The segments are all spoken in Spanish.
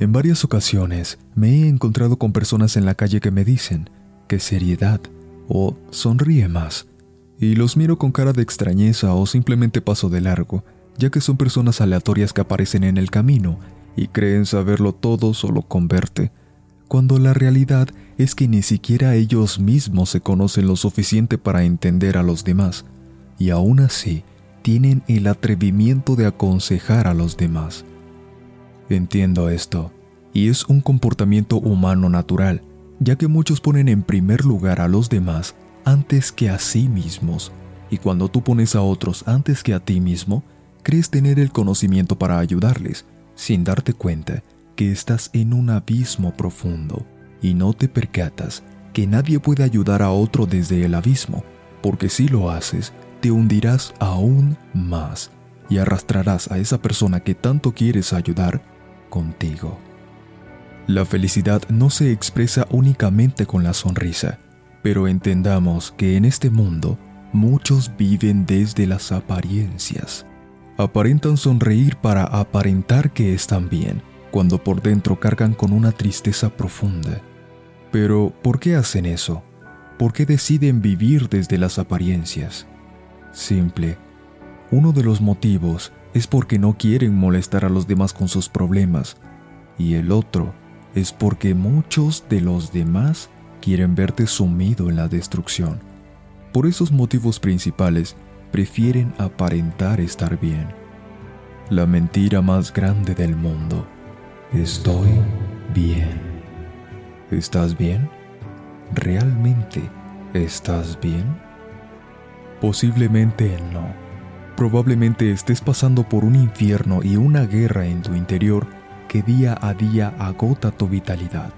En varias ocasiones me he encontrado con personas en la calle que me dicen que seriedad o sonríe más, y los miro con cara de extrañeza o simplemente paso de largo, ya que son personas aleatorias que aparecen en el camino y creen saberlo todo solo con verte, cuando la realidad es que ni siquiera ellos mismos se conocen lo suficiente para entender a los demás, y aún así tienen el atrevimiento de aconsejar a los demás. Entiendo esto, y es un comportamiento humano natural, ya que muchos ponen en primer lugar a los demás antes que a sí mismos, y cuando tú pones a otros antes que a ti mismo, crees tener el conocimiento para ayudarles, sin darte cuenta que estás en un abismo profundo, y no te percatas que nadie puede ayudar a otro desde el abismo, porque si lo haces, te hundirás aún más y arrastrarás a esa persona que tanto quieres ayudar contigo. La felicidad no se expresa únicamente con la sonrisa, pero entendamos que en este mundo muchos viven desde las apariencias. Aparentan sonreír para aparentar que están bien, cuando por dentro cargan con una tristeza profunda. Pero, ¿por qué hacen eso? ¿Por qué deciden vivir desde las apariencias? Simple. Uno de los motivos es porque no quieren molestar a los demás con sus problemas y el otro es porque muchos de los demás quieren verte sumido en la destrucción. Por esos motivos principales, prefieren aparentar estar bien. La mentira más grande del mundo. Estoy bien. ¿Estás bien? ¿Realmente estás bien? Posiblemente no. Probablemente estés pasando por un infierno y una guerra en tu interior que día a día agota tu vitalidad.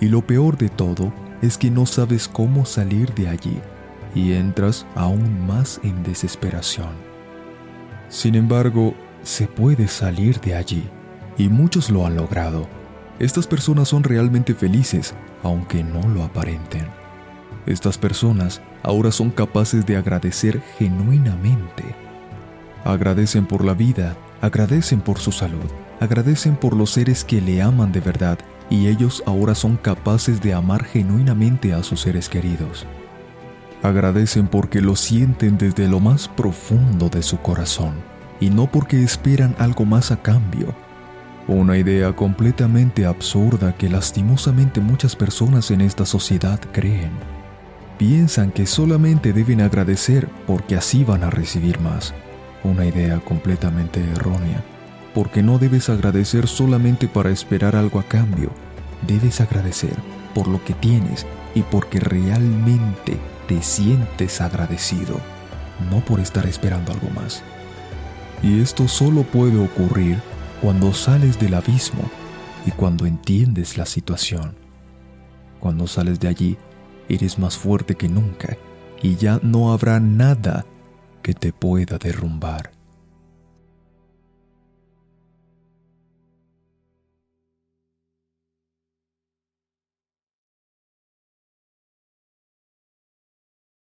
Y lo peor de todo es que no sabes cómo salir de allí y entras aún más en desesperación. Sin embargo, se puede salir de allí y muchos lo han logrado. Estas personas son realmente felices, aunque no lo aparenten. Estas personas ahora son capaces de agradecer genuinamente. Agradecen por la vida, agradecen por su salud, agradecen por los seres que le aman de verdad y ellos ahora son capaces de amar genuinamente a sus seres queridos. Agradecen porque lo sienten desde lo más profundo de su corazón y no porque esperan algo más a cambio. Una idea completamente absurda que lastimosamente muchas personas en esta sociedad creen piensan que solamente deben agradecer porque así van a recibir más. Una idea completamente errónea, porque no debes agradecer solamente para esperar algo a cambio, debes agradecer por lo que tienes y porque realmente te sientes agradecido, no por estar esperando algo más. Y esto solo puede ocurrir cuando sales del abismo y cuando entiendes la situación. Cuando sales de allí, eres más fuerte que nunca y ya no habrá nada que te pueda derrumbar.